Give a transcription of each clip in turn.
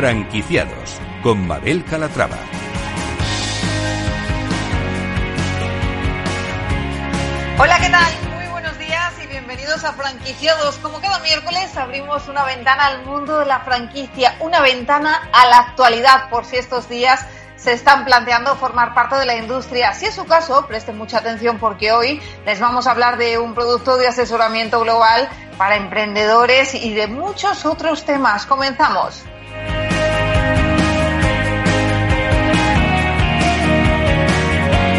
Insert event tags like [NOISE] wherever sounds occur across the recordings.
Franquiciados con Mabel Calatrava. Hola, ¿qué tal? Muy buenos días y bienvenidos a Franquiciados. Como cada miércoles abrimos una ventana al mundo de la franquicia, una ventana a la actualidad por si estos días se están planteando formar parte de la industria. Si es su caso, presten mucha atención porque hoy les vamos a hablar de un producto de asesoramiento global para emprendedores y de muchos otros temas. Comenzamos.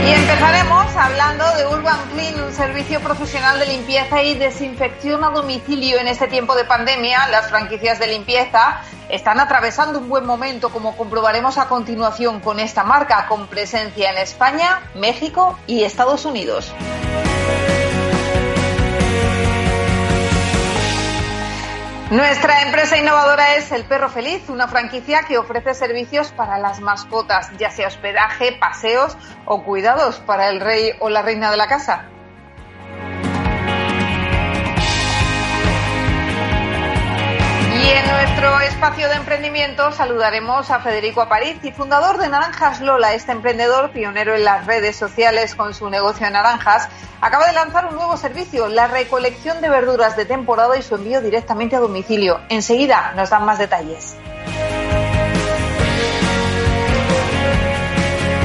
Y empezaremos hablando de Urban Clean, un servicio profesional de limpieza y desinfección a domicilio en este tiempo de pandemia. Las franquicias de limpieza están atravesando un buen momento, como comprobaremos a continuación con esta marca, con presencia en España, México y Estados Unidos. Nuestra empresa innovadora es El Perro Feliz, una franquicia que ofrece servicios para las mascotas, ya sea hospedaje, paseos o cuidados para el rey o la reina de la casa. Espacio de emprendimiento saludaremos a Federico Aparici, fundador de Naranjas Lola. Este emprendedor, pionero en las redes sociales con su negocio de naranjas, acaba de lanzar un nuevo servicio, la recolección de verduras de temporada y su envío directamente a domicilio. Enseguida nos dan más detalles.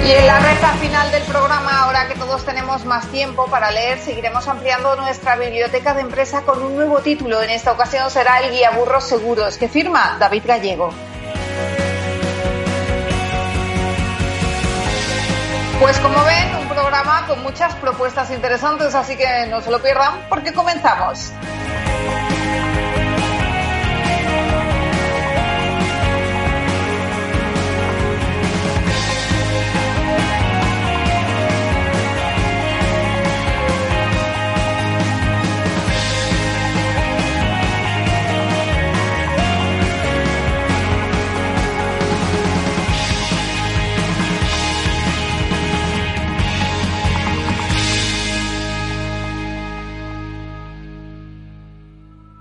Y en la recta final del programa, ahora que todos tenemos más tiempo para leer, seguiremos ampliando nuestra biblioteca de empresa con un nuevo título. En esta ocasión será el Guía Burros Seguros, que firma David Gallego. Pues como ven, un programa con muchas propuestas interesantes, así que no se lo pierdan porque comenzamos.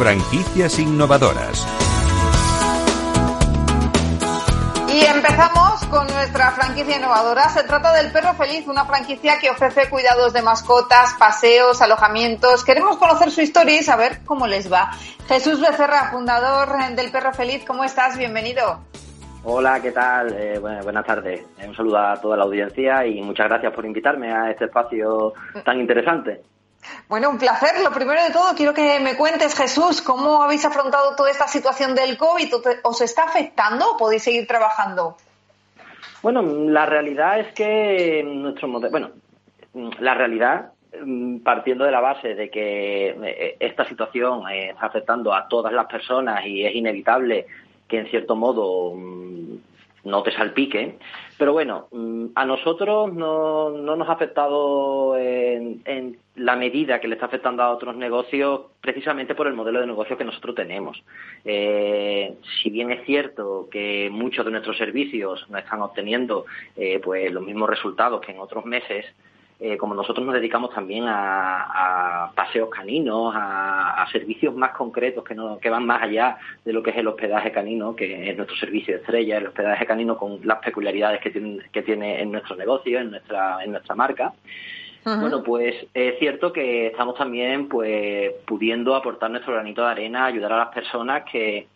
Franquicias innovadoras. Y empezamos con nuestra franquicia innovadora. Se trata del Perro Feliz, una franquicia que ofrece cuidados de mascotas, paseos, alojamientos. Queremos conocer su historia y saber cómo les va. Jesús Becerra, fundador del Perro Feliz, ¿cómo estás? Bienvenido. Hola, ¿qué tal? Eh, bueno, buenas tardes. Un saludo a toda la audiencia y muchas gracias por invitarme a este espacio tan interesante. Bueno, un placer. Lo primero de todo, quiero que me cuentes, Jesús, cómo habéis afrontado toda esta situación del COVID. ¿Os está afectando o podéis seguir trabajando? Bueno, la realidad es que nuestro modelo, bueno, la realidad, partiendo de la base de que eh, esta situación está afectando a todas las personas y es inevitable que en cierto modo no te salpique. Pero bueno, mm, a nosotros no, no nos ha afectado en, la medida que le está afectando a otros negocios precisamente por el modelo de negocio que nosotros tenemos. Eh, si bien es cierto que muchos de nuestros servicios no están obteniendo eh, pues los mismos resultados que en otros meses, eh, como nosotros nos dedicamos también a, paseos caninos, a, servicios más concretos que, no, que van más allá de lo que es el hospedaje canino, que es nuestro servicio de estrella, el hospedaje canino con las peculiaridades que tiene, que tiene en nuestro negocio, en nuestra, en nuestra marca. Bueno, pues es cierto que estamos también pues pudiendo aportar nuestro granito de arena, ayudar a las personas que,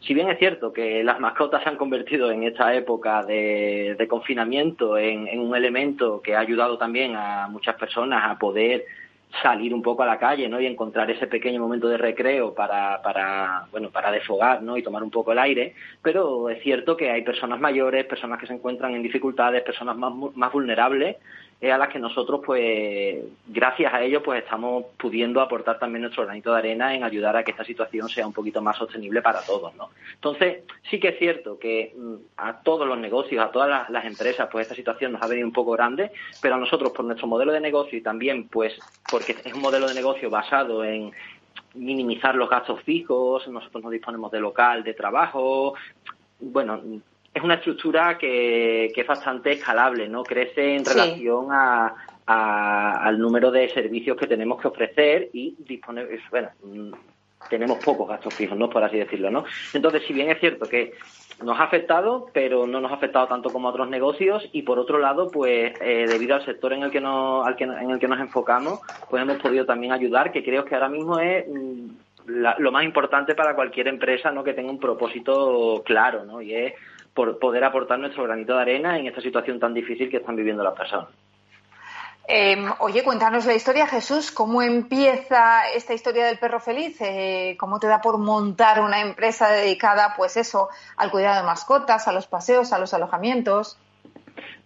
si bien es cierto que las mascotas se han convertido en esta época de, confinamiento en, un elemento que ha ayudado también a muchas personas a poder salir un poco a la calle, ¿no? Y encontrar ese pequeño momento de recreo para, para, bueno, para desfogar, ¿no? Y tomar un poco el aire. Pero es cierto que hay personas mayores, personas que se encuentran en dificultades, personas más, más vulnerables es a las que nosotros, pues, gracias a ello, pues estamos pudiendo aportar también nuestro granito de arena en ayudar a que esta situación sea un poquito más sostenible para todos, ¿no? Entonces, sí que es cierto que mm, a todos los negocios, a todas las, empresas, pues esta situación nos ha venido un poco grande, pero a nosotros, por nuestro modelo de negocio y también, pues, porque es un modelo de negocio basado en minimizar los gastos fijos, nosotros nos disponemos de local, de trabajo, bueno, es una estructura que, es bastante escalable, ¿no? Crece en relación a, al número de servicios que tenemos que ofrecer y disponer, bueno, mm, tenemos pocos gastos fijos, ¿no? Por así decirlo, ¿no? Entonces, si bien es cierto que nos ha afectado, pero no nos ha afectado tanto como a otros negocios y por otro lado, pues eh, debido al sector en el que nos, al que, en el que nos enfocamos, pues hemos podido también ayudar, que creo que ahora mismo es mm, lo más importante para cualquier empresa, ¿no? Que tenga un propósito claro, ¿no? Y es por poder aportar nuestro granito de arena en esta situación tan difícil que están viviendo las personas. Em, oye, cuéntanos la historia, Jesús. ¿Cómo empieza esta historia del perro feliz? Eh, ¿Cómo te da por montar una empresa dedicada, pues eso, al cuidado de mascotas, a los paseos, a los alojamientos?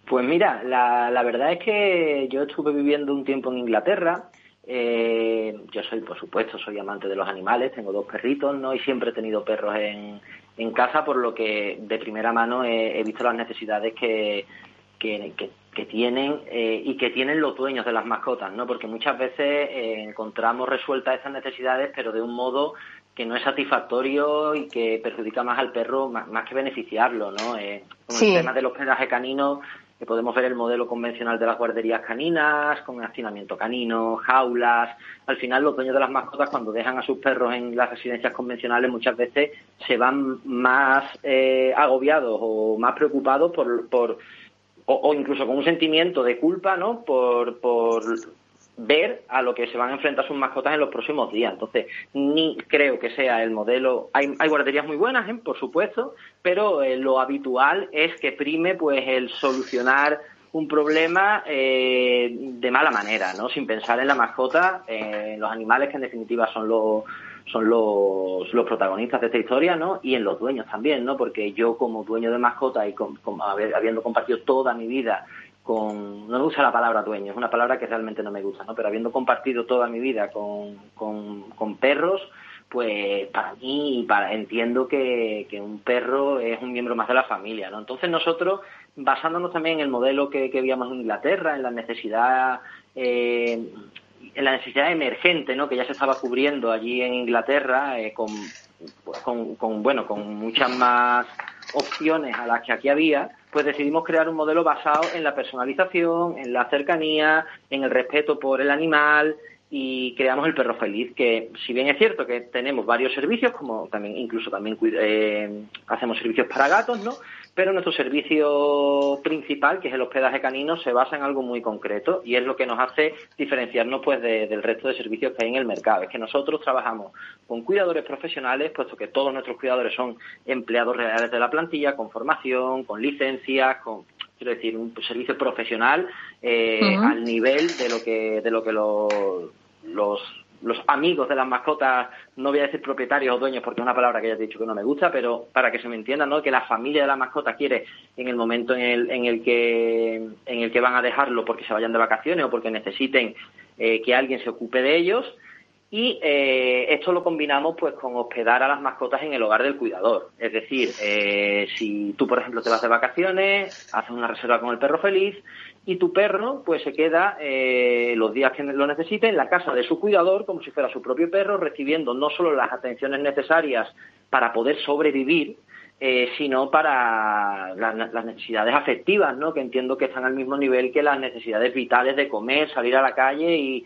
Pues mira, la, la verdad es que yo estuve viviendo un tiempo en Inglaterra. Eh, yo soy, por supuesto, soy amante de los animales. Tengo dos perritos, ¿no? Y siempre he tenido perros en, en casa, por lo que de primera mano he, visto las necesidades que, que, tienen eh, y que tienen los dueños de las mascotas, ¿no? Porque muchas veces eh, encontramos resueltas esas necesidades, pero de un modo que no es satisfactorio y que perjudica más al perro más, que beneficiarlo, ¿no? Eh, con el tema de los pedajes caninos, podemos ver el modelo convencional de las guarderías caninas, con hacinamiento canino, jaulas. Al final, los dueños de las mascotas, cuando dejan a sus perros en las residencias convencionales, muchas veces se van más eh, agobiados o más preocupados por, por o, incluso con un sentimiento de culpa, ¿no? Por, por ver a lo que se van a enfrentar sus mascotas en los próximos días. Entonces, ni creo que sea el modelo. Hay, hay guarderías muy buenas, ¿eh? por supuesto, pero eh, lo habitual es que prime pues el solucionar un problema eh, de mala manera, ¿no? Sin pensar en la mascota, en los animales que en definitiva son los son los, los protagonistas de esta historia, ¿no? Y en los dueños también, ¿no? Porque yo como dueño de mascota y habiendo compartido toda mi vida con, no me gusta la palabra dueño, es una palabra que realmente no me gusta, ¿no? Pero habiendo compartido toda mi vida con, con, perros, pues para mí para, entiendo que, que, un perro es un miembro más de la familia, ¿no? Entonces nosotros, basándonos también en el modelo que, que en Inglaterra, en la necesidad, eh, en la necesidad emergente, ¿no? Que ya se estaba cubriendo allí en Inglaterra, eh, con, con, con, bueno, con muchas más opciones a las que aquí había, pues decidimos crear un modelo basado en la personalización, en la cercanía, en el respeto por el animal y creamos el perro feliz, que si bien es cierto que tenemos varios servicios, como también incluso también eh, hacemos servicios para gatos, ¿no? pero nuestro servicio principal, que es el hospedaje canino, se basa en algo muy concreto y es lo que nos hace diferenciarnos pues del resto de servicios que hay en el mercado. Es que nosotros trabajamos con cuidadores profesionales, puesto que todos nuestros cuidadores son empleados reales de la plantilla, con formación, con licencias, con quiero decir un servicio profesional eh, al nivel de lo que de lo que los los amigos de las mascotas, no voy a decir propietarios o dueños porque es una palabra que ya he dicho que no me gusta, pero para que se me entienda, ¿no? Que la familia de la mascota quiere en el momento en el, en el que en el que van a dejarlo porque se vayan de vacaciones o porque necesiten eh, que alguien se ocupe de ellos y eh, esto lo combinamos pues con hospedar a las mascotas en el hogar del cuidador. Es decir, eh, si tú, por ejemplo, te vas de vacaciones, haces una reserva con el perro feliz y tu perro pues se queda eh, los días que lo necesite en la casa de su cuidador como si fuera su propio perro, recibiendo no solo las atenciones necesarias para poder sobrevivir, sino para las necesidades afectivas, ¿no? que entiendo que están al mismo nivel que las necesidades vitales de comer, salir a la calle y,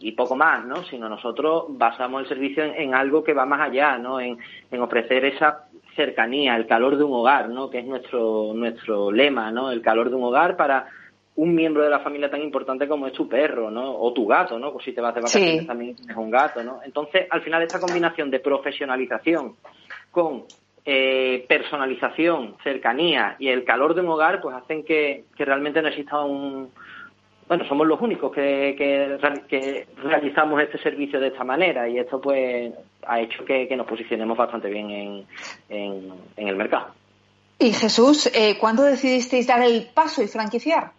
y poco más, ¿no? Sino nosotros basamos el servicio en, algo que va más allá, ¿no? En, ofrecer esa cercanía, el calor de un hogar, ¿no? Que es nuestro nuestro lema, ¿no? El calor de un hogar para un miembro de la familia tan importante como es tu perro, ¿no? O tu gato, ¿no? Pues si te vas de vacaciones también tienes un gato, ¿no? Entonces, al final esta combinación de profesionalización con eh, personalización, cercanía y el calor de un hogar, pues hacen que, que realmente no exista un, bueno, somos los únicos que, que, realizamos este servicio de esta manera y esto pues ha hecho que, nos posicionemos bastante bien en, en, el mercado. Y Jesús, eh, ¿cuándo decidisteis dar el paso y franquiciar?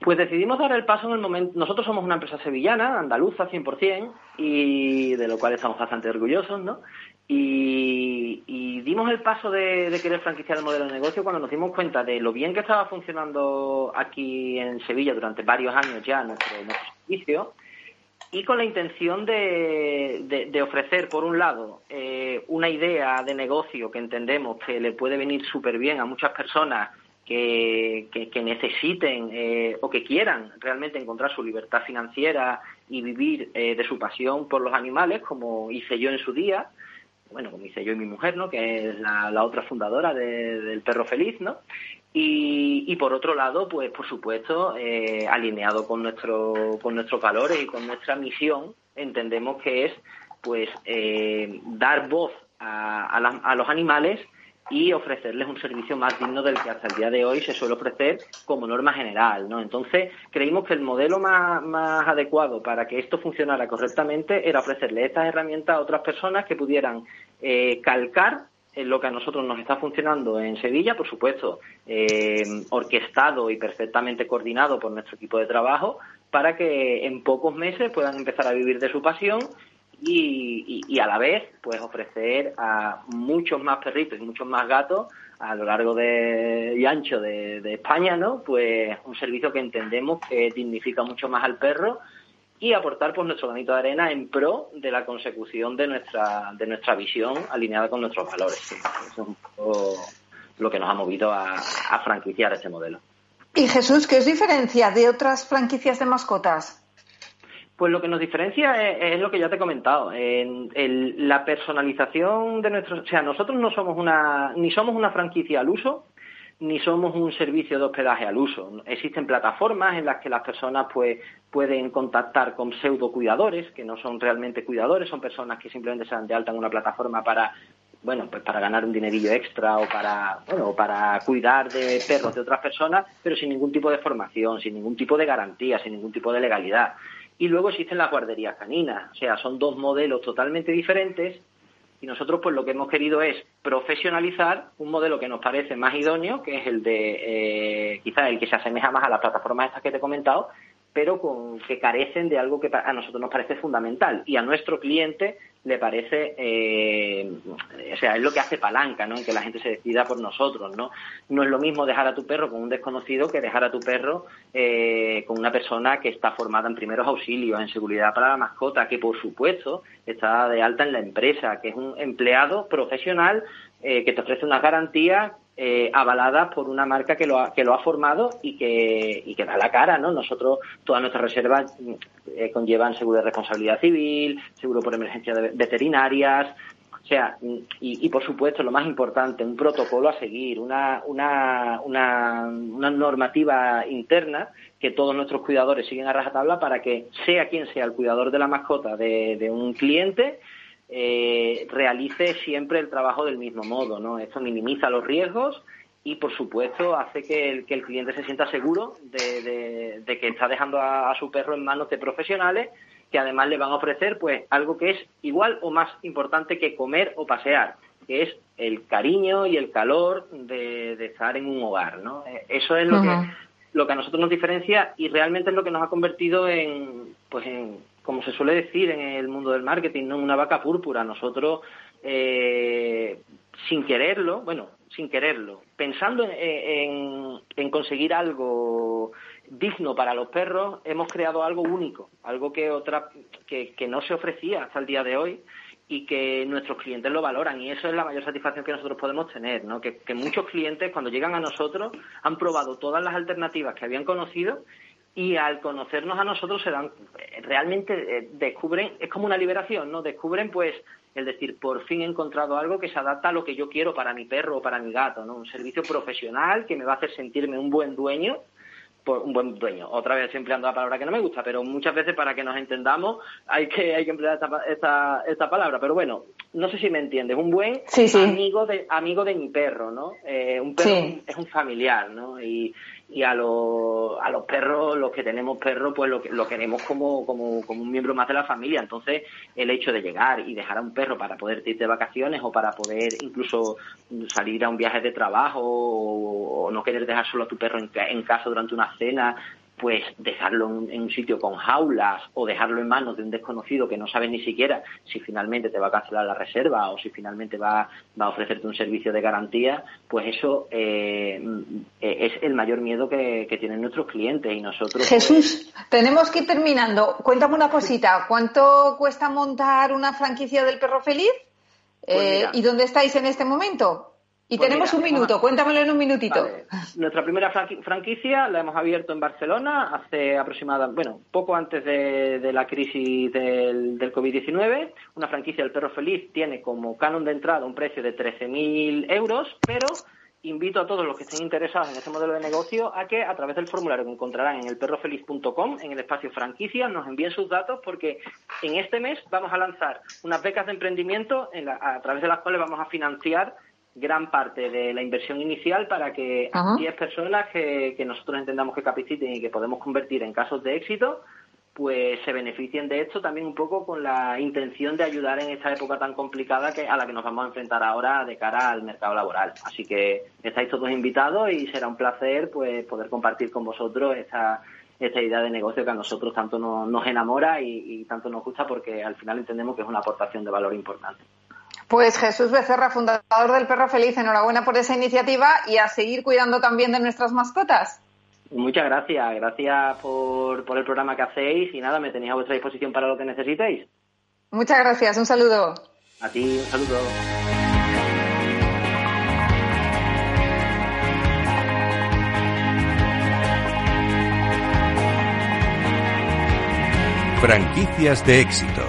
Pues decidimos dar el paso en el momento. Nosotros somos una empresa sevillana, andaluza 100%, y de lo cual estamos bastante orgullosos, ¿no? Y, dimos el paso de, querer franquiciar el modelo de negocio cuando nos dimos cuenta de lo bien que estaba funcionando aquí en Sevilla durante varios años ya nuestro, servicio y con la intención de, ofrecer, por un lado, eh, una idea de negocio que entendemos que le puede venir súper bien a muchas personas que, necesiten eh, o que quieran realmente encontrar su libertad financiera y vivir eh, de su pasión por los animales, como hice yo en su día, bueno, como hice yo y mi mujer, ¿no? Que es la, otra fundadora del Perro Feliz, ¿no? Y, por otro lado, pues por supuesto, eh, alineado con nuestro, con nuestros valores y con nuestra misión, entendemos que es, pues, eh, dar voz a, a los animales y ofrecerles un servicio más digno del que hasta el día de hoy se suele ofrecer como norma general, ¿no? Entonces, creímos que el modelo más, más adecuado para que esto funcionara correctamente era ofrecerle estas herramientas a otras personas que pudieran eh, calcar en lo que a nosotros nos está funcionando en Sevilla, por supuesto, eh, orquestado y perfectamente coordinado por nuestro equipo de trabajo, para que en pocos meses puedan empezar a vivir de su pasión y, a la vez pues ofrecer a muchos más perritos y muchos más gatos a lo largo de, y ancho de, España, ¿no? Pues un servicio que entendemos que dignifica mucho más al perro y aportar pues nuestro granito de arena en pro de la consecución de nuestra de nuestra visión alineada con nuestros valores. Eso es lo que nos ha movido a, a franquiciar este modelo. Y Jesús, ¿qué os diferencia de otras franquicias de mascotas? Pues lo que nos diferencia es, lo que ya te he comentado, en la personalización de nuestros, o sea, nosotros no somos una, ni somos una franquicia al uso, ni somos un servicio de hospedaje al uso. Existen plataformas en las que las personas pues pueden contactar con pseudo cuidadores, que no son realmente cuidadores, son personas que simplemente se dan de alta en una plataforma para bueno, pues para ganar un dinerillo extra o para, bueno, para cuidar de perros de otras personas, pero sin ningún tipo de formación, sin ningún tipo de garantía, sin ningún tipo de legalidad. Y luego existen las guarderías caninas, o sea, son dos modelos totalmente diferentes y nosotros pues lo que hemos querido es profesionalizar un modelo que nos parece más idóneo, que es el de eh, quizás el que se asemeja más a las plataformas estas que te he comentado, pero con, que carecen de algo que a nosotros nos parece fundamental y a nuestro cliente le parece, eh, o sea, es lo que hace palanca, ¿no? En que la gente se decida por nosotros, ¿no? No es lo mismo dejar a tu perro con un desconocido que dejar a tu perro eh, con una persona que está formada en primeros auxilios, en seguridad para la mascota, que por supuesto está de alta en la empresa, que es un empleado profesional eh, que te ofrece una garantía eh, avaladas por una marca que lo ha, que lo ha formado y que, y que da la cara, ¿no? Nosotros, todas nuestras reservas eh, conllevan seguro de responsabilidad civil, seguro por emergencia de veterinarias, o sea, y, y, por supuesto, lo más importante, un protocolo a seguir, una, una, una, una, normativa interna que todos nuestros cuidadores siguen a rajatabla para que sea quien sea el cuidador de la mascota de, de un cliente, eh, realice siempre el trabajo del mismo modo, ¿no? Esto minimiza los riesgos y, por supuesto, hace que el, que el cliente se sienta seguro de, que está dejando a, su perro en manos de profesionales que además le van a ofrecer pues algo que es igual o más importante que comer o pasear, que es el cariño y el calor de, estar en un hogar, ¿no? Eh, eso es lo que lo que a nosotros nos diferencia y realmente es lo que nos ha convertido en pues en como se suele decir en el mundo del marketing, una vaca púrpura. Nosotros, eh, sin quererlo, bueno, sin quererlo, pensando en, conseguir algo digno para los perros, hemos creado algo único, algo que, otra, que, no se ofrecía hasta el día de hoy y que nuestros clientes lo valoran y eso es la mayor satisfacción que nosotros podemos tener, ¿no? que, muchos clientes cuando llegan a nosotros han probado todas las alternativas que habían conocido y al conocernos a nosotros se dan realmente eh, descubren es como una liberación no descubren pues el decir por fin he encontrado algo que se adapta a lo que yo quiero para mi perro o para mi gato no un servicio profesional que me va a hacer sentirme un buen dueño por un buen dueño. Otra vez empleando la palabra que no me gusta, pero muchas veces para que nos entendamos hay que, hay que emplear esta, esta, esta palabra. Pero bueno, no sé si me entiendes. Un buen amigo de amigo de mi perro, ¿no? Eh, un perro es un familiar, ¿no? Y, y a los, a los perros, los que tenemos perros, pues lo, lo queremos como, como, como un miembro más de la familia. Entonces, el hecho de llegar y dejar a un perro para poder ir de vacaciones o para poder incluso salir a un viaje de trabajo o, no querer dejar solo a tu perro en, en casa durante una cena, pues dejarlo en un sitio con jaulas o dejarlo en manos de un desconocido que no sabes ni siquiera si finalmente te va a cancelar la reserva o si finalmente va, va a ofrecerte un servicio de garantía, pues eso eh, es el mayor miedo que, tienen nuestros clientes y nosotros. Pues, Jesús, tenemos que ir terminando. Cuéntame una cosita. ¿Cuánto cuesta montar una franquicia del perro feliz? Pues eh, ¿Y dónde estáis en este momento? Y pues tenemos un minuto, cuéntamelo en un minutito. Nuestra primera franquicia la hemos abierto en Barcelona hace aproximadamente, bueno, poco antes de, la crisis del, del COVID-19. Una franquicia del Perro Feliz tiene como canon de entrada un precio de 13.000 euros, pero invito a todos los que estén interesados en este modelo de negocio a que a través del formulario que encontrarán en el perrofeliz.com, en el espacio franquicia, nos envíen sus datos porque en este mes vamos a lanzar unas becas de emprendimiento a través de las cuales vamos a financiar gran parte de la inversión inicial para que 10 personas que, nosotros entendamos que capaciten y que podemos convertir en casos de éxito, pues se beneficien de esto también un poco con la intención de ayudar en esta época tan complicada que a la que nos vamos a enfrentar ahora de cara al mercado laboral. Así que estáis todos invitados y será un placer pues poder compartir con vosotros esta esta idea de negocio que a nosotros tanto nos, enamora y tanto nos gusta porque al final entendemos que es una aportación de valor importante. Pues Jesús Becerra, fundador del Perro Feliz, enhorabuena por esa iniciativa y a seguir cuidando también de nuestras mascotas. Muchas gracias, gracias por, por el programa que hacéis y nada, me tenéis a vuestra disposición para lo que necesitéis. Muchas gracias, un saludo. A ti, un saludo. Franquicias de éxito.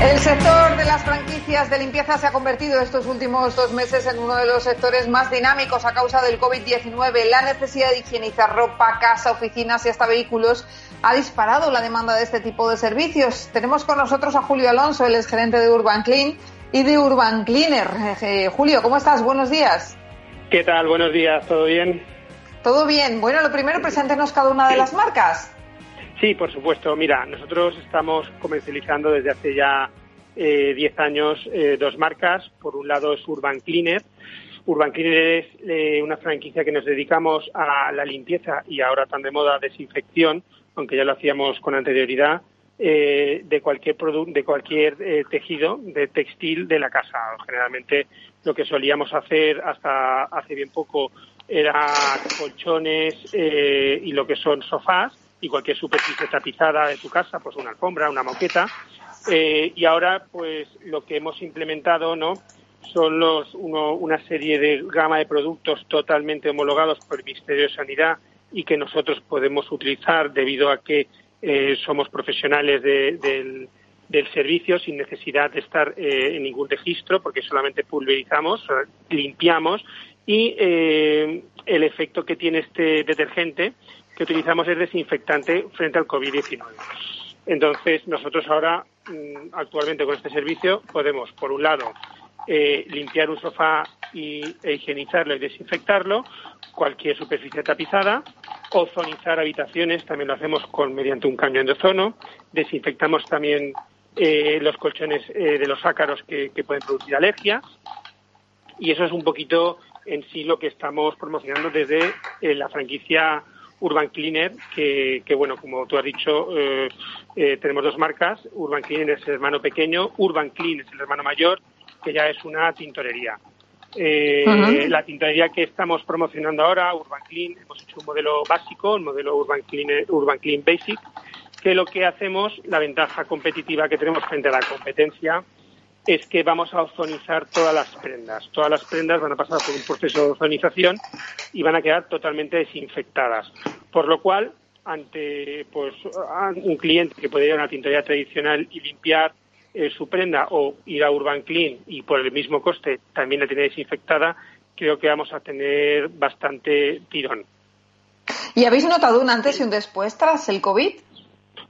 El sector de las franquicias de limpieza se ha convertido estos últimos dos meses en uno de los sectores más dinámicos a causa del COVID-19. La necesidad de higienizar ropa, casa, oficinas y hasta vehículos ha disparado la demanda de este tipo de servicios. Tenemos con nosotros a Julio Alonso, el gerente de Urban Clean y de Urban Cleaner. Eh, Julio, ¿cómo estás? Buenos días. ¿Qué tal? Buenos días. ¿Todo bien? Todo bien. Bueno, lo primero, preséntenos cada una de las marcas. Sí, por supuesto. Mira, nosotros estamos comercializando desde hace ya 10 eh, años eh, dos marcas. Por un lado es Urban Cleaner. Urban Cleaner es eh, una franquicia que nos dedicamos a la limpieza y ahora tan de moda desinfección, aunque ya lo hacíamos con anterioridad, de cualquier producto, de cualquier tejido de textil de la casa. Generalmente lo que solíamos hacer hasta hace bien poco era colchones y lo que son sofás y cualquier superficie tapizada de tu casa, pues una alfombra, una moqueta. Eh, y ahora, pues lo que hemos implementado, ¿no? Son los, uno, una serie de gama de productos totalmente homologados por el Ministerio de Sanidad y que nosotros podemos utilizar debido a que eh, somos profesionales del, del, servicio sin necesidad de estar eh, en ningún registro porque solamente pulverizamos, limpiamos y el efecto que tiene este detergente que utilizamos es desinfectante frente al COVID-19. Entonces, nosotros ahora, mm, actualmente con este servicio, podemos, por un lado, eh, limpiar un sofá y, e higienizarlo y desinfectarlo, cualquier superficie tapizada, ozonizar habitaciones, también lo hacemos con mediante un cambio de ozono, desinfectamos también eh, los colchones eh, de los ácaros que, pueden producir alergias, y eso es un poquito en sí lo que estamos promocionando desde la franquicia Urban Cleaner, que, bueno, como tú has dicho, eh, eh, tenemos dos marcas. Urban Cleaner es el hermano pequeño, Urban Clean es el hermano mayor, que ya es una tintorería. Eh, la tintorería que estamos promocionando ahora, Urban Clean, hemos hecho un modelo básico, el modelo Urban Clean, Urban Clean Basic, que lo que hacemos, la ventaja competitiva que tenemos frente a la competencia, es que vamos a ozonizar todas las prendas. Todas las prendas van a pasar por un proceso de ozonización y van a quedar totalmente desinfectadas. Por lo cual, ante pues un cliente que puede ir a una tintorería tradicional y limpiar eh, su prenda o ir a Urban Clean y por el mismo coste también la tiene desinfectada, creo que vamos a tener bastante tirón. ¿Y habéis notado un antes y un después tras el COVID?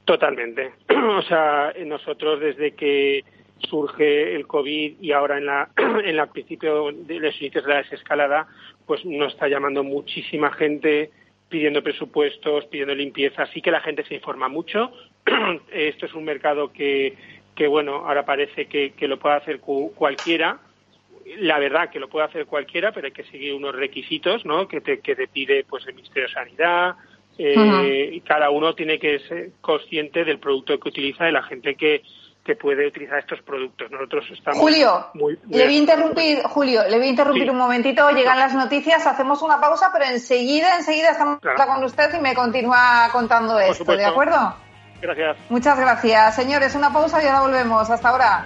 Totalmente. [CLEARS THROAT] o sea, nosotros desde que surge el COVID y ahora en la [CLEARS THROAT] en la principio de los inicios de la desescalada, pues nos está llamando muchísima gente pidiendo presupuestos, pidiendo limpieza, sí que la gente se informa mucho. [CLEARS THROAT] Esto es un mercado que, que bueno, ahora parece que, que lo puede hacer cualquiera, la verdad que lo puede hacer cualquiera, pero hay que seguir unos requisitos, ¿no? Que te, que te pide, pues, el Ministerio de Sanidad. Eh, y cada uno tiene que ser consciente del producto que utiliza y la gente que, que puede utilizar estos productos. Nosotros estamos Julio, le voy a interrumpir, Julio, le voy a interrumpir un momentito. Llegan las noticias, hacemos una pausa, pero enseguida, enseguida estamos con usted y me continúa contando esto, ¿de acuerdo? Gracias. Muchas gracias, señores. Una pausa y ahora volvemos. Hasta ahora.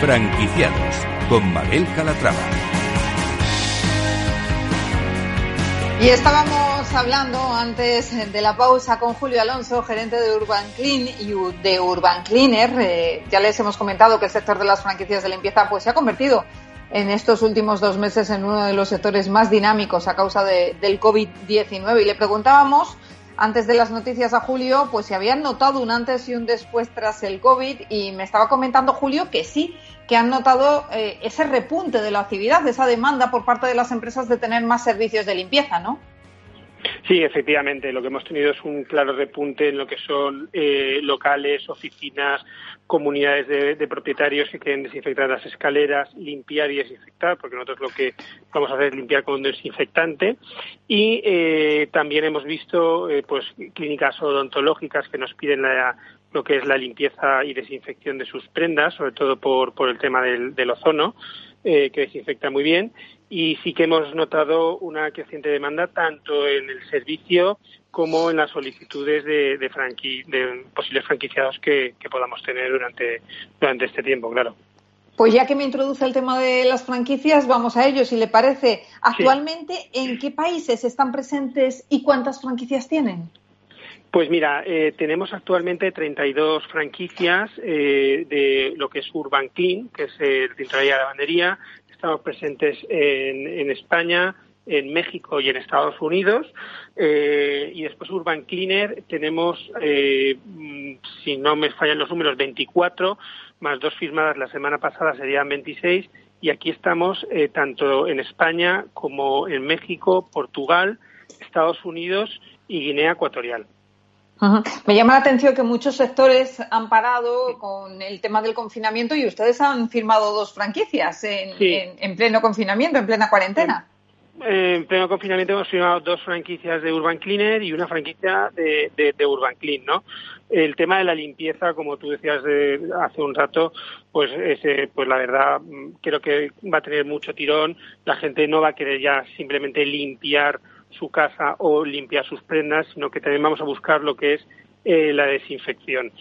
Franquiciados con Mabel Calatrava. Y estábamos hablando antes de la pausa con Julio Alonso, gerente de Urban Clean y de Urban Cleaner. Eh, ya les hemos comentado que el sector de las franquicias de limpieza pues se ha convertido en estos últimos dos meses en uno de los sectores más dinámicos a causa del COVID-19 y le preguntábamos antes de las noticias a Julio, pues si habían notado un antes y un después tras el COVID y me estaba comentando Julio que sí, que han notado eh, ese repunte de la actividad, esa demanda por parte de las empresas de tener más servicios de limpieza, ¿no? Sí, efectivamente. Lo que hemos tenido es un claro repunte en lo que son eh, locales, oficinas, comunidades de, propietarios que quieren desinfectar las escaleras, limpiar y desinfectar, porque nosotros lo que vamos a hacer es limpiar con un desinfectante. Y eh, también hemos visto eh, pues clínicas odontológicas que nos piden lo que es la limpieza y desinfección de sus prendas, sobre todo por, por el tema del, del ozono. Eh, que desinfecta muy bien y sí que hemos notado una creciente demanda tanto en el servicio como en las solicitudes de, de, posibles franquiciados que, podamos tener durante, durante este tiempo, claro. Pues ya que me introduce el tema de las franquicias, vamos a ello, si le parece. Actualmente, ¿en qué países están presentes y cuántas franquicias tienen? Pues mira, eh, tenemos actualmente 32 franquicias eh, de lo que es Urban Clean, que es el de lavandería. Estamos presentes en, España, en México y en Estados Unidos. Eh, y después Urban Cleaner tenemos, mm, si no me fallan los números, 24, más dos firmadas la semana pasada serían 26. Y aquí estamos tanto en España como en México, Portugal, Estados Unidos y Guinea Ecuatorial. Me llama la atención que muchos sectores han parado con el tema del confinamiento y ustedes han firmado dos franquicias en, pleno confinamiento, en plena cuarentena. En, pleno confinamiento hemos firmado dos franquicias de Urban Cleaner y una franquicia de, Urban Clean, ¿no? El tema de la limpieza, como tú decías hace un rato, pues ese, pues la verdad creo que va a tener mucho tirón. La gente no va a querer ya simplemente limpiar su casa o limpiar sus prendas, sino que también vamos a buscar lo que es eh, la desinfección.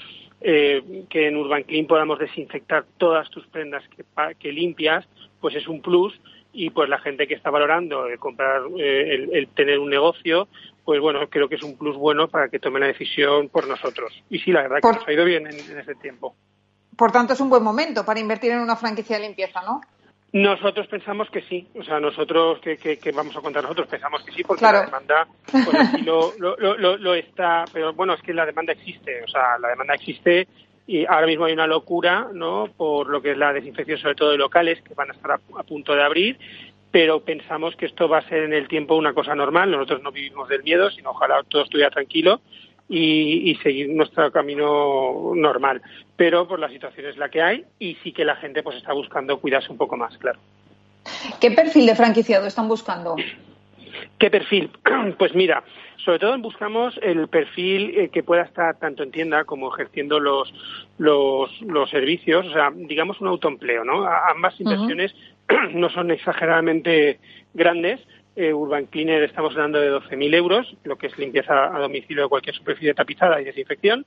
Eh, que en Urban Clean podamos desinfectar todas tus prendas que, que, limpias, pues es un plus y pues la gente que está valorando el comprar, eh, el, tener un negocio, pues bueno, creo que es un plus bueno para que tome la decisión por nosotros. Y sí, la verdad que nos ha ido bien en, ese tiempo. Por tanto, es un buen momento para invertir en una franquicia de limpieza, ¿no? Nosotros pensamos que sí, o sea, nosotros que, que, vamos a contar nosotros pensamos que sí, porque la demanda pues [LAUGHS] así lo, lo, lo, lo, está, pero bueno, es que la demanda existe, o sea, la demanda existe y ahora mismo hay una locura, ¿no? Por lo que es la desinfección, sobre todo de locales que van a estar a punto de abrir pero pensamos que esto va a ser en el tiempo una cosa normal. Nosotros no vivimos del miedo, sino ojalá todo estuviera tranquilo y, seguir nuestro camino normal. Pero pues la situación es la que hay y sí que la gente pues está buscando cuidarse un poco más, claro. ¿Qué perfil de franquiciado están buscando? ¿Qué perfil? [CLEARS THROAT] Pues mira, sobre todo buscamos el perfil eh, que pueda estar tanto en tienda como ejerciendo los, los, los servicios, o sea, digamos un autoempleo, ¿no? ambas inversiones [CLEARS THROAT] no son exageradamente grandes. Eh, Urban Cleaner estamos hablando de 12.000 euros, lo que es limpieza a domicilio de cualquier superficie tapizada y desinfección.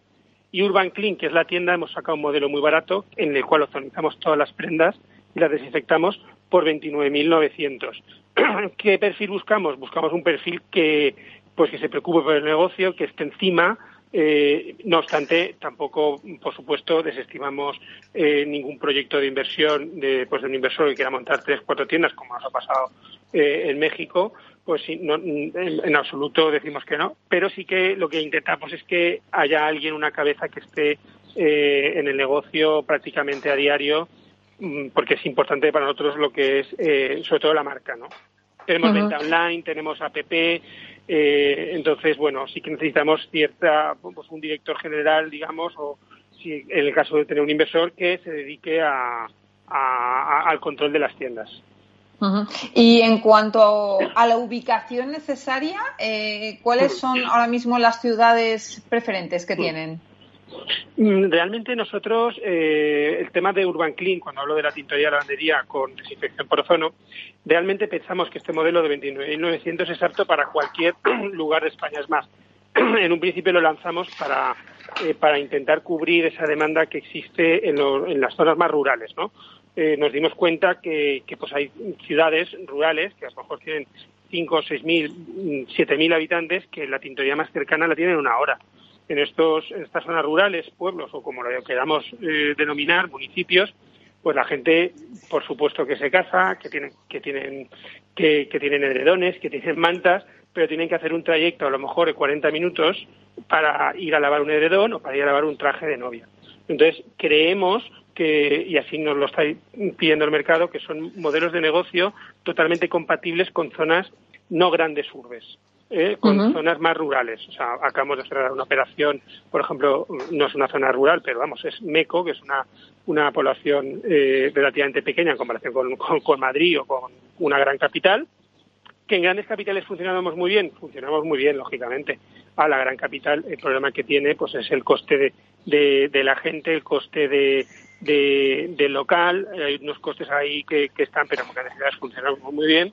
Y Urban Clean, que es la tienda, hemos sacado un modelo muy barato en el cual optimizamos todas las prendas y las desinfectamos por 29.900. [CLEARS THROAT] ¿Qué perfil buscamos? Buscamos un perfil que, pues, que se preocupe por el negocio, que esté encima, eh, no obstante, tampoco, por supuesto, desestimamos eh, ningún proyecto de inversión de, pues, de un inversor que quiera montar tres, cuatro tiendas, como nos ha pasado eh, en México. Pues sí, no, en, absoluto decimos que no, pero sí que lo que intentamos es que haya alguien, una cabeza que esté eh, en el negocio prácticamente a diario, mm, porque es importante para nosotros lo que es, sobre todo la marca, ¿no? Tenemos venta online, tenemos app, eh, entonces, bueno, sí que necesitamos cierta, pues un director general, digamos, o si en el caso de tener un inversor que se dedique a, al control de las tiendas. Y en cuanto a la ubicación necesaria, eh, ¿cuáles son ahora mismo las ciudades preferentes que tienen? Mm, realmente nosotros, eh, el tema de Urban Clean, cuando hablo de la tintorería y la lavandería con desinfección por ozono, realmente pensamos que este modelo de 29.900 es apto para cualquier [CLEARS THROAT] lugar de España. Es más, [CLEARS THROAT] en un principio lo lanzamos para, eh, para intentar cubrir esa demanda que existe en, en las zonas más rurales, ¿no? Eh, nos dimos cuenta que, que, pues hay ciudades rurales que a lo mejor tienen 5, 6 mil, 7 mil habitantes que la tintorería más cercana la tienen en una hora en, estos, en estas zonas rurales, pueblos o como lo queramos eh, denominar, municipios, pues la gente, por supuesto que se casa, que tienen, que tienen, que, tienen edredones, que tienen mantas, pero tienen que hacer un trayecto a lo mejor de 40 minutos para ir a lavar un edredón o para ir a lavar un traje de novia. Entonces, creemos que, y así nos lo está pidiendo el mercado, que son modelos de negocio totalmente compatibles con zonas no grandes urbes. ¿eh? con zonas más rurales. O sea, acabamos de cerrar una operación, por ejemplo, no es una zona rural, pero vamos, es Meco, que es una, una población eh, relativamente pequeña en comparación con, con, Madrid o con una gran capital, que en grandes capitales funcionamos muy bien, funcionamos muy bien, lógicamente. A la gran capital el problema que tiene pues es el coste de, de, la gente, el coste de, de, del local, hay unos costes ahí que, están, pero en ciudades funcionamos muy bien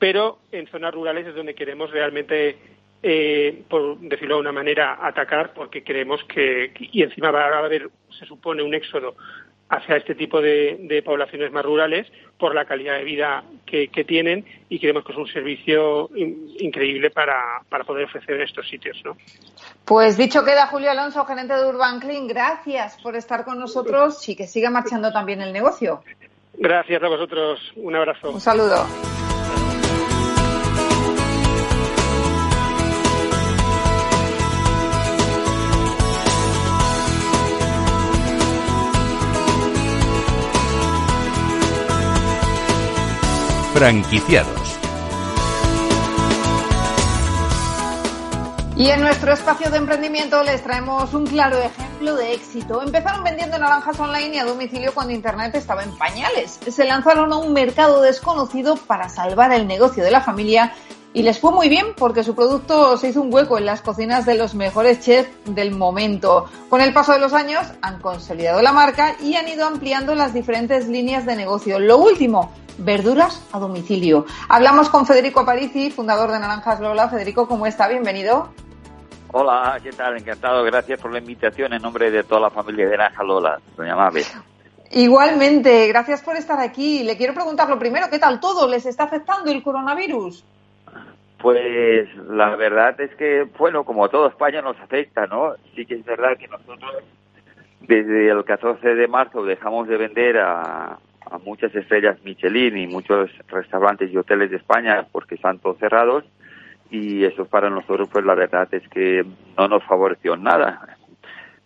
pero en zonas rurales es donde queremos realmente, eh, por decirlo de una manera, atacar, porque creemos que, y encima va a haber, se supone, un éxodo hacia este tipo de, poblaciones más rurales por la calidad de vida que, tienen y creemos que es un servicio increíble para, para, poder ofrecer en estos sitios. ¿no? Pues dicho queda Julio Alonso, gerente de Urban Clean, gracias por estar con nosotros y que siga marchando también el negocio. Gracias a vosotros, un abrazo. Un saludo. Franquiciados. Y en nuestro espacio de emprendimiento les traemos un claro ejemplo de éxito. Empezaron vendiendo naranjas online y a domicilio cuando Internet estaba en pañales. Se lanzaron a un mercado desconocido para salvar el negocio de la familia y les fue muy bien porque su producto se hizo un hueco en las cocinas de los mejores chefs del momento. Con el paso de los años han consolidado la marca y han ido ampliando las diferentes líneas de negocio. Lo último, verduras a domicilio. Hablamos con Federico Aparici, fundador de Naranjas Lola. Federico, ¿cómo está? Bienvenido. Hola, ¿qué tal? Encantado. Gracias por la invitación en nombre de toda la familia de Naranjas Lola, doña Mabel. Igualmente, gracias por estar aquí. Le quiero preguntar lo primero, ¿qué tal todo? ¿Les está afectando el coronavirus? Pues la verdad es que, bueno, como todo España nos afecta, ¿no? Sí que es verdad que nosotros desde el 14 de marzo dejamos de vender a, a muchas estrellas Michelin y muchos restaurantes y hoteles de España porque están todos cerrados y eso para nosotros pues la verdad es que no nos favoreció nada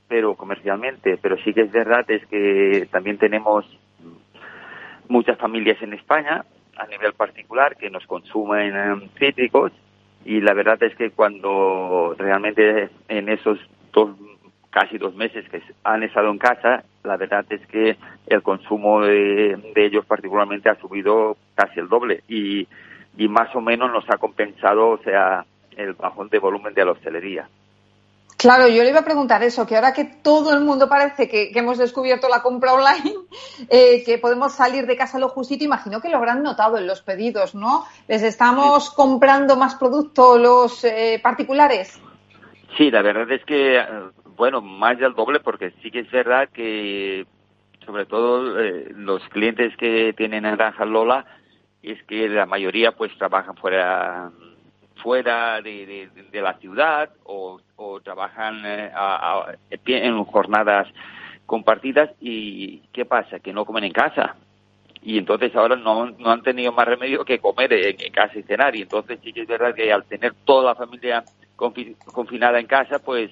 pero comercialmente pero sí que es verdad es que también tenemos muchas familias en España a nivel particular que nos consumen em, cítricos y la verdad es que cuando realmente en esos dos casi dos meses que han estado en casa, la verdad es que el consumo de, ellos particularmente ha subido casi el doble y, y más o menos nos ha compensado, o sea, el bajón de volumen de la hostelería. Claro, yo le iba a preguntar eso, que ahora que todo el mundo parece que, hemos descubierto la compra online, [LAUGHS] eh, que podemos salir de casa lo justito, imagino que lo habrán notado en los pedidos, ¿no? ¿Les estamos comprando más producto los eh, particulares? Sí, la verdad es que bueno, más del doble porque sí que es verdad que sobre todo eh, los clientes que tienen Naranja Lola es que la mayoría pues trabajan fuera fuera de, la ciudad o, trabajan eh, en jornadas compartidas. Y ¿qué pasa? Que no comen en casa. Y entonces ahora no, no han tenido más remedio que comer en, en, casa y cenar. Y entonces sí que es verdad que al tener toda la familia confinada en casa pues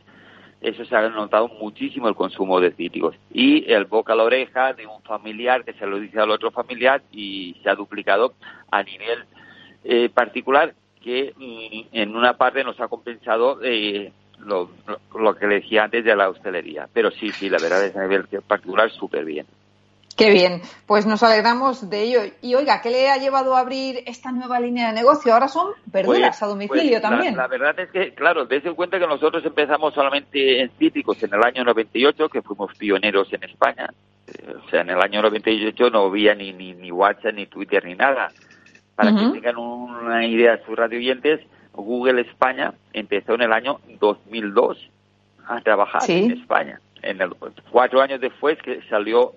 eso se ha notado muchísimo el consumo de cítricos. Y el boca a la oreja de un familiar que se lo dice al otro familiar y se ha duplicado a nivel eh, particular que mm, en una parte nos ha compensado eh, lo, lo, que le decía antes de la hostelería. Pero sí, sí, la verdad es a nivel particular súper bien. Qué bien, pues nos alegramos de ello. Y oiga, ¿qué le ha llevado a abrir esta nueva línea de negocio? Ahora son verduras pues, a domicilio pues, también. La, verdad es que, claro, desde en cuenta que nosotros empezamos solamente en cítricos en el año 98, que fuimos pioneros en España. Eh, o sea, en el año 98 no había ni, ni, ni WhatsApp, ni Twitter, ni nada. Para que tengan una idea sus radioyentes, Google España empezó en el año 2002 a trabajar en España. En el, cuatro años después que salió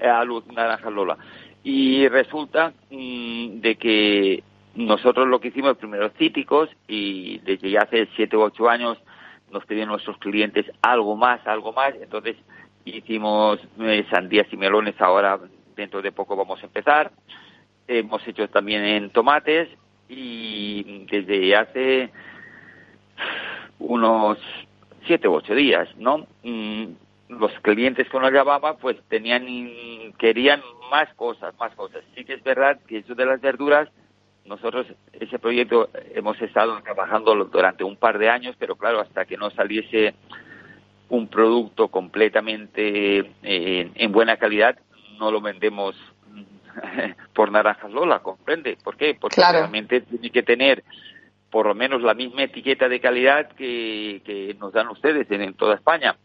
a Luz Naranja Lola. Y resulta mm, de que nosotros lo que hicimos primero cíticos y desde ya hace siete u ocho años nos pedían nuestros clientes algo más, algo más. Entonces hicimos eh, sandías y melones, ahora dentro de poco vamos a empezar. Hemos hecho también en tomates y desde hace unos siete u ocho días, ¿no? Los clientes que nos llamaban pues tenían querían más cosas, más cosas. Sí que es verdad que eso de las verduras nosotros ese proyecto hemos estado trabajando durante un par de años, pero claro, hasta que no saliese un producto completamente eh, en buena calidad, no lo vendemos [LAUGHS] por naranjas Lola, ¿comprende? ¿Por qué? Porque realmente tiene que tener por lo menos la misma etiqueta de calidad que, que nos dan ustedes en toda España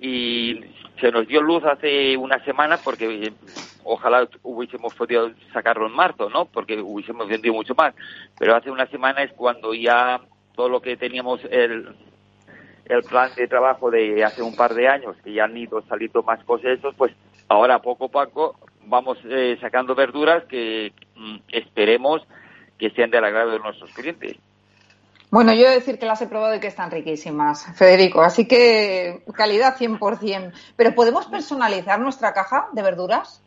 y se nos dio luz hace una semana porque ojalá hubiésemos podido sacarlo en marzo, ¿no? Porque hubiésemos vendido mucho más. Pero hace una semana es cuando ya todo lo que teníamos el, el plan de trabajo de hace un par de años, que ya han ido saliendo más cosas, pues ahora poco a poco vamos eh, sacando verduras que mm, esperemos que sean del agrado de nuestros clientes. Bueno, yo he de decir que las he probado y que están riquísimas, Federico. Así que calidad 100%. ¿Pero podemos personalizar nuestra caja de verduras?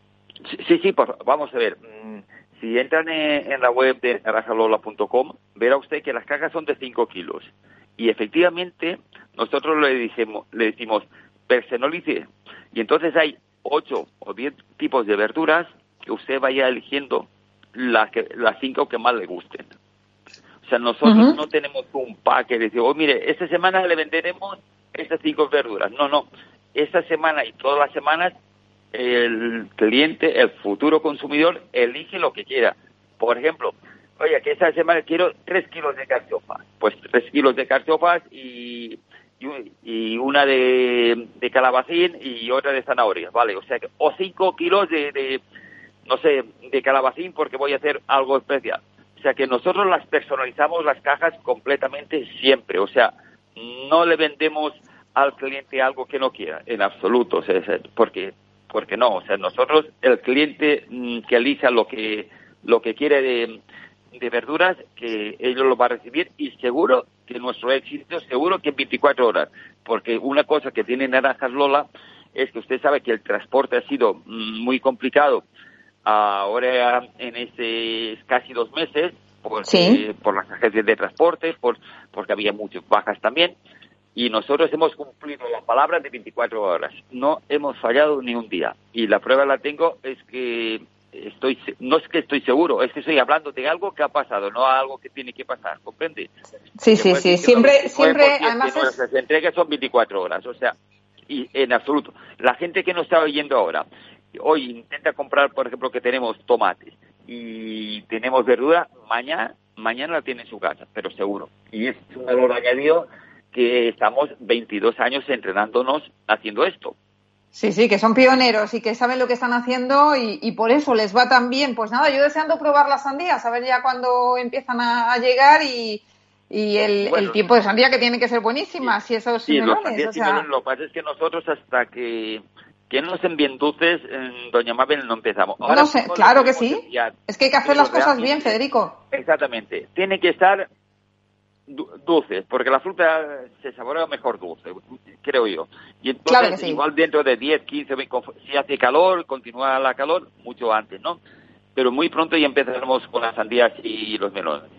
Sí, sí, vamos a ver. Mm, si entran en, la web de naranjalola.com, verá usted que las cajas son de 5 kilos. Y efectivamente, nosotros le, decimos, le decimos personalice. Y entonces hay 8 o 10 tipos de verduras que usted vaya eligiendo las, que, las 5 que más le gusten. O sea, nosotros no tenemos un pack que decimos, oh, mire, esta semana le venderemos estas cinco verduras. No, no. Esta semana y todas las semanas el cliente, el futuro consumidor, elige lo que quiera. Por ejemplo, oye, que esta semana quiero tres kilos de carchofas. Pues tres kilos de carchofas y, y, una de, de, calabacín y otra de zanahoria, ¿vale? O sea, que, o cinco kilos de, de, no sé, de calabacín porque voy a hacer algo especial. O sea que nosotros las personalizamos las cajas completamente siempre. O sea, no le vendemos al cliente algo que no quiera, en absoluto. O sea, porque, porque no. O sea, nosotros, el cliente mm, que elija lo que, lo que quiere de, de verduras, que ellos lo va a recibir y seguro que nuestro éxito, seguro que en 24 horas. Porque una cosa que tiene Naranjas Lola es que usted sabe que el transporte ha sido mm, muy complicado ahora en este casi dos meses por, por las agencias de transporte, por, porque había muchas bajas también. Y nosotros hemos cumplido la palabra de 24 horas. No hemos fallado ni un día. Y la prueba la tengo es que estoy no es que estoy seguro, es que estoy hablando de algo que ha pasado, no algo que tiene que pasar, ¿comprende? Sí, sí, sí, siempre, siempre, además nuestras entregas son 24 horas, o sea, y en absoluto. La gente que nos está oyendo ahora, hoy intenta comprar, por ejemplo, que tenemos tomates y tenemos verdura, mañana, mañana la tiene en su casa, pero seguro. Y es un valor añadido que estamos 22 años entrenándonos haciendo esto. Sí, sí, que son pioneros y que saben lo que están haciendo y, por eso les va tan bien. Pues nada, yo deseando probar las sandías, a ver ya cuando empiezan a, llegar y, el, tiempo de sandía que tiene que ser buenísima, si esos sí, melones, o sea... Lo que pasa es que nosotros hasta que, que no nos envíen dulces, en Doña Mabel no empezamos. no sé, claro que sí. Es que hay que hacer las cosas bien, Federico. Exactamente. Tiene que estar dulces, porque la fruta se saborea mejor dulce, creo yo. Y entonces, igual dentro de 10, 15, 20, si hace calor, continúa la calor, mucho antes, ¿no? Pero muy pronto ya empezaremos con las sandías y los melones.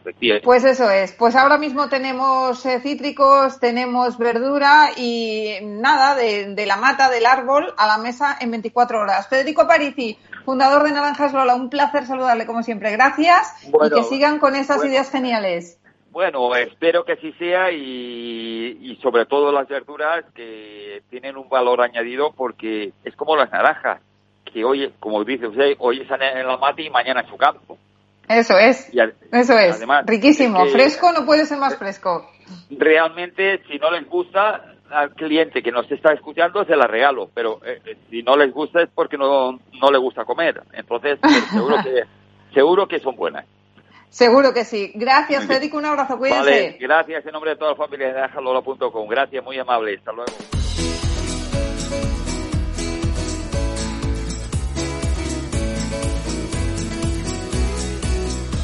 Pues eso es. Pues ahora mismo tenemos eh, cítricos, tenemos verdura y nada, de, la mata del árbol a la mesa en 24 horas. Federico Parisi, fundador de Naranjas Lola, un placer saludarle como siempre. Gracias y que sigan con esas ideas geniales. Bueno, espero que así sea y, sobre todo las verduras que tienen un valor añadido porque es como las naranjas, que hoy, como dice usted, hoy están en la mata y mañana en su campo. Eso es, eso es, riquísimo, fresco no puede ser más fresco. Realmente, si no les gusta al cliente que nos está escuchando, se la regalo, pero eh, eh, si no les gusta es porque no, no le gusta comer, entonces pues, [LAUGHS] seguro que seguro que son buenas. Seguro que sí. Gracias, Federico. Un abrazo. Cuídense. Vale, gracias en nombre de toda la familia de Ajalola.com. Gracias, muy amable. Hasta luego.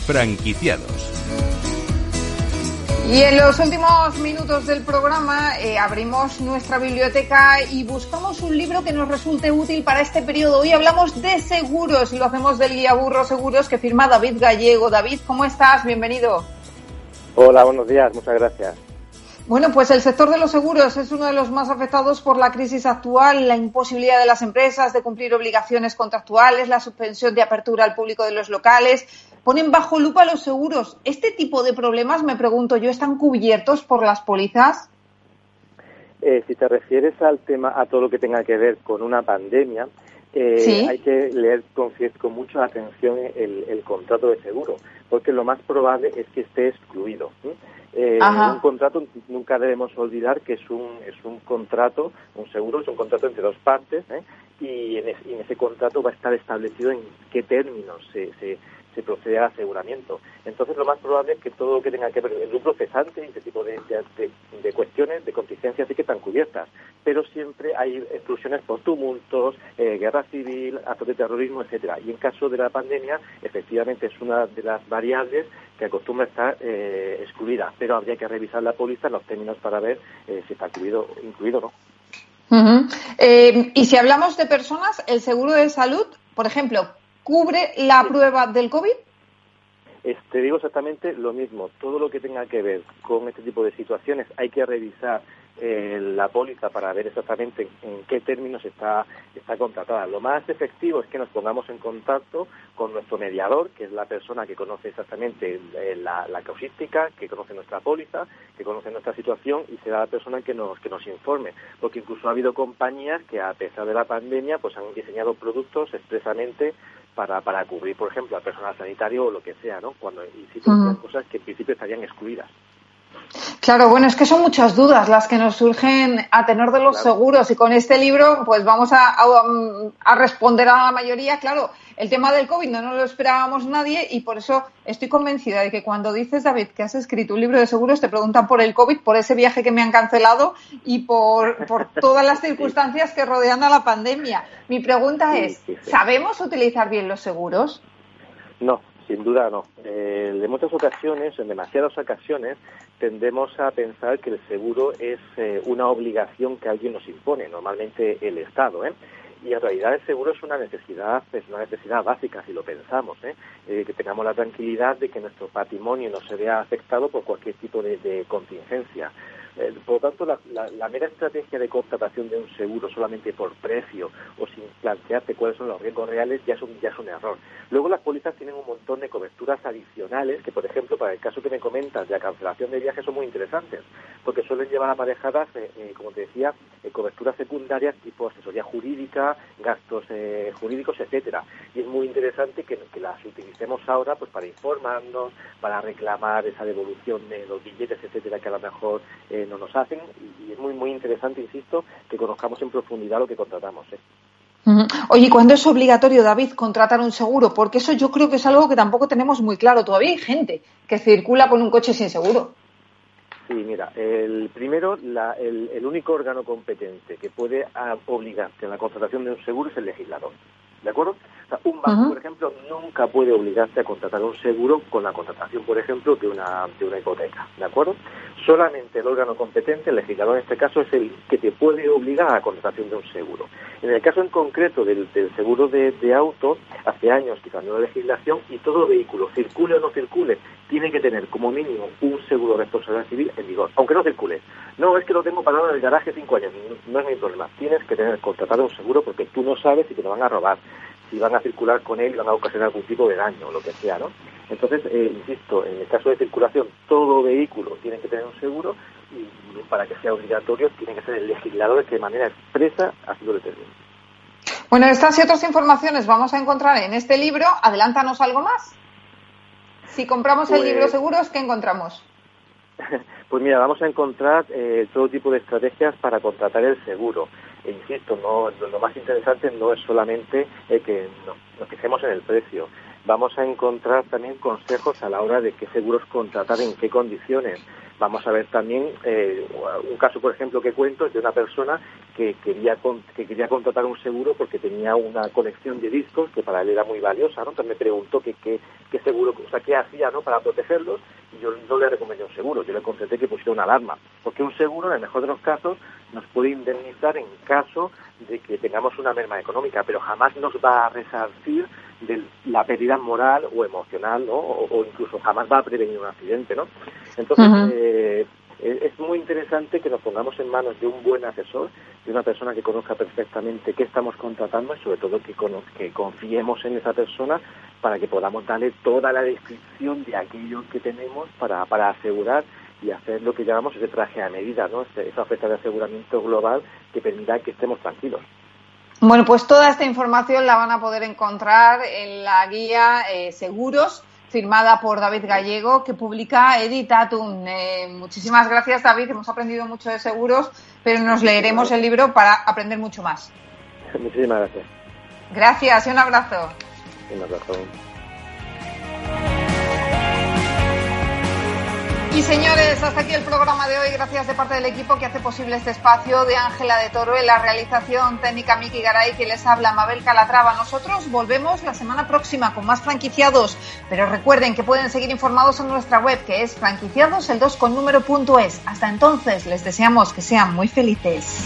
Franquiciados y en los últimos minutos del programa eh, abrimos nuestra biblioteca y buscamos un libro que nos resulte útil para este periodo. Hoy hablamos de seguros y lo hacemos del guía Burro Seguros que firma David Gallego. David, ¿cómo estás? Bienvenido. Hola, buenos días, muchas gracias. Bueno, pues el sector de los seguros es uno de los más afectados por la crisis actual, la imposibilidad de las empresas de cumplir obligaciones contractuales, la suspensión de apertura al público de los locales, ponen bajo lupa los seguros. ¿Este tipo de problemas, me pregunto yo, están cubiertos por las pólizas? Eh, si te refieres al tema, a todo lo que tenga que ver con una pandemia, eh, hay que leer con, con mucha atención el, contrato de seguro, porque lo más probable es que esté excluido. Eh, un contrato nunca debemos olvidar que es un es un contrato, un seguro es un contrato entre dos partes y en, en, ese contrato va a estar establecido en qué términos se, se, se procede al aseguramiento. Entonces, lo más probable es que todo lo que tenga que ver el lucro cesante y ese tipo de, de, cuestiones, de contingencias, sí que están cubiertas. Pero siempre hay exclusiones por tumultos, eh, guerra civil, actos de terrorismo, etcétera. Y en caso de la pandemia, efectivamente es una de las variables que acostumbra estar eh, excluida. Pero habría que revisar la póliza en los términos para ver eh, si está incluido, incluido o no. y si hablamos de personas, el seguro de salud, por ejemplo, cubre la prueba del COVID? Te digo exactamente lo mismo. Todo lo que tenga que ver con este tipo de situaciones hay que revisar eh, la póliza para ver exactamente en qué términos está, está contratada. Lo más efectivo es que nos pongamos en contacto con nuestro mediador, que es la persona que conoce exactamente eh, la, la causística, que conoce nuestra póliza, que conoce nuestra situación y será la persona que nos, que nos informe. Porque incluso ha habido compañías que a pesar de la pandemia pues han diseñado productos expresamente para, para cubrir, por ejemplo, al personal sanitario o lo que sea, ¿no? Cuando existen cosas que en principio estarían excluidas. Claro, bueno, es que son muchas dudas las que nos surgen a tenor de los seguros y con este libro pues vamos a, a, responder a la mayoría. Claro, el tema del COVID no, lo esperábamos nadie y por eso estoy convencida de que cuando dices, David, que has escrito un libro de seguros, te preguntan por el COVID, por ese viaje que me han cancelado y por, por todas las [LAUGHS] circunstancias que rodean a la pandemia. Mi pregunta es, ¿sabemos utilizar bien los seguros? No, Sin duda no. Eh, de muchas ocasiones, en demasiadas ocasiones, tendemos a pensar que el seguro es eh, una obligación que alguien nos impone, normalmente el Estado. ¿eh? y en realidad el seguro es una necesidad, es una necesidad básica si lo pensamos, ¿eh? Eh, que tengamos la tranquilidad de que nuestro patrimonio no se vea afectado por cualquier tipo de contingencia. Eh, por lo tanto, la, mera estrategia de contratación de un seguro solamente por precio o sin plantearse cuáles son los riesgos reales ya es un, ya es un error. Luego las pólizas tienen un montón de coberturas adicionales que, por ejemplo, para el caso que me comentas de la cancelación de viajes son muy interesantes porque suelen llevar aparejadas, eh, eh, como te decía, coberturas secundarias tipo asesoría jurídica, gastos jurídicos, etcétera. Y es muy interesante que, que, las utilicemos ahora pues para informarnos, para reclamar esa devolución de los billetes, etcétera, que a lo mejor no nos hacen y, es muy, muy interesante, insisto, que conozcamos en profundidad lo que contratamos. ¿eh? Oye, ¿cuándo es obligatorio, David, contratar un seguro? Porque eso yo creo que es algo que tampoco tenemos muy claro. Todavía hay gente que circula con un coche sin seguro. Sí, mira, el primero, el, el, único órgano competente que puede obligarte a la contratación de un seguro es el legislador. ¿De acuerdo? Un banco, por ejemplo, nunca puede obligarte a contratar un seguro con la contratación, por ejemplo, de una, de una hipoteca. ¿De acuerdo? Solamente el órgano competente, el legislador en este caso, es el que te puede obligar a la contratación de un seguro. En el caso en concreto del, seguro de, auto, hace años que cambió la legislación y todo vehículo, circule o no circule, tiene que tener como mínimo un seguro de responsabilidad civil en vigor, aunque no circule. No, es que lo tengo parado en el garaje cinco años, no, es mi problema. Tienes que tener contratado un seguro porque tú no sabes si te lo van a robar si van a circular con él y van a ocasionar algún tipo de daño o lo que sea, ¿no? Entonces, eh, insisto, en el caso de circulación, todo vehículo tiene que tener un seguro y para que sea obligatorio tiene que ser el legislador que de manera expresa así lo determine. Bueno, estas y otras informaciones vamos a encontrar en este libro. Adelántanos algo más. Si compramos el libro pues seguros, ¿qué encontramos? [LAUGHS] Pues mira, vamos a encontrar eh, todo tipo de estrategias para contratar el seguro. E insisto, no, lo más interesante no es solamente eh, que nos fijemos en el precio. Vamos a encontrar también consejos a la hora de qué seguros contratar, en qué condiciones. Vamos a ver también eh, un caso, por ejemplo, que cuento de una persona que quería que quería contratar un seguro porque tenía una colección de discos que para él era muy valiosa, ¿no? Entonces me preguntó qué qué seguro, o sea, qué hacía, ¿no? Para protegerlos y yo no le recomendé un seguro, yo le concentré que pusiera una alarma, porque un seguro, en el mejor de los casos, nos puede indemnizar en caso de que tengamos una merma económica, pero jamás nos va a resarcir de la pérdida moral o emocional, ¿no? O, incluso jamás va a prevenir un accidente, ¿no? Entonces, eh, es muy interesante que nos pongamos en manos de un buen asesor, de una persona que conozca perfectamente qué estamos contratando y sobre todo que, que confiemos en esa persona para que podamos darle toda la descripción de aquello que tenemos para, para asegurar y hacer lo que llamamos ese traje a medida, ¿no? esa oferta de aseguramiento global que permita que estemos tranquilos. Bueno, pues toda esta información la van a poder encontrar en la guía eh, Seguros firmada por David Gallego, que publica Editatum. Eh, muchísimas gracias, David. Hemos aprendido mucho de seguros, pero nos leeremos el libro para aprender mucho más. Muchísimas gracias. Gracias y un abrazo. Un abrazo. Y señores, hasta aquí el programa de hoy. Gracias de parte del equipo que hace posible este espacio de Ángela de Toro en la realización técnica Miki Garay que les habla Mabel Calatrava. Nosotros volvemos la semana próxima con más franquiciados, pero recuerden que pueden seguir informados en nuestra web que es franquiciados el 2 con número punto es. Hasta entonces les deseamos que sean muy felices.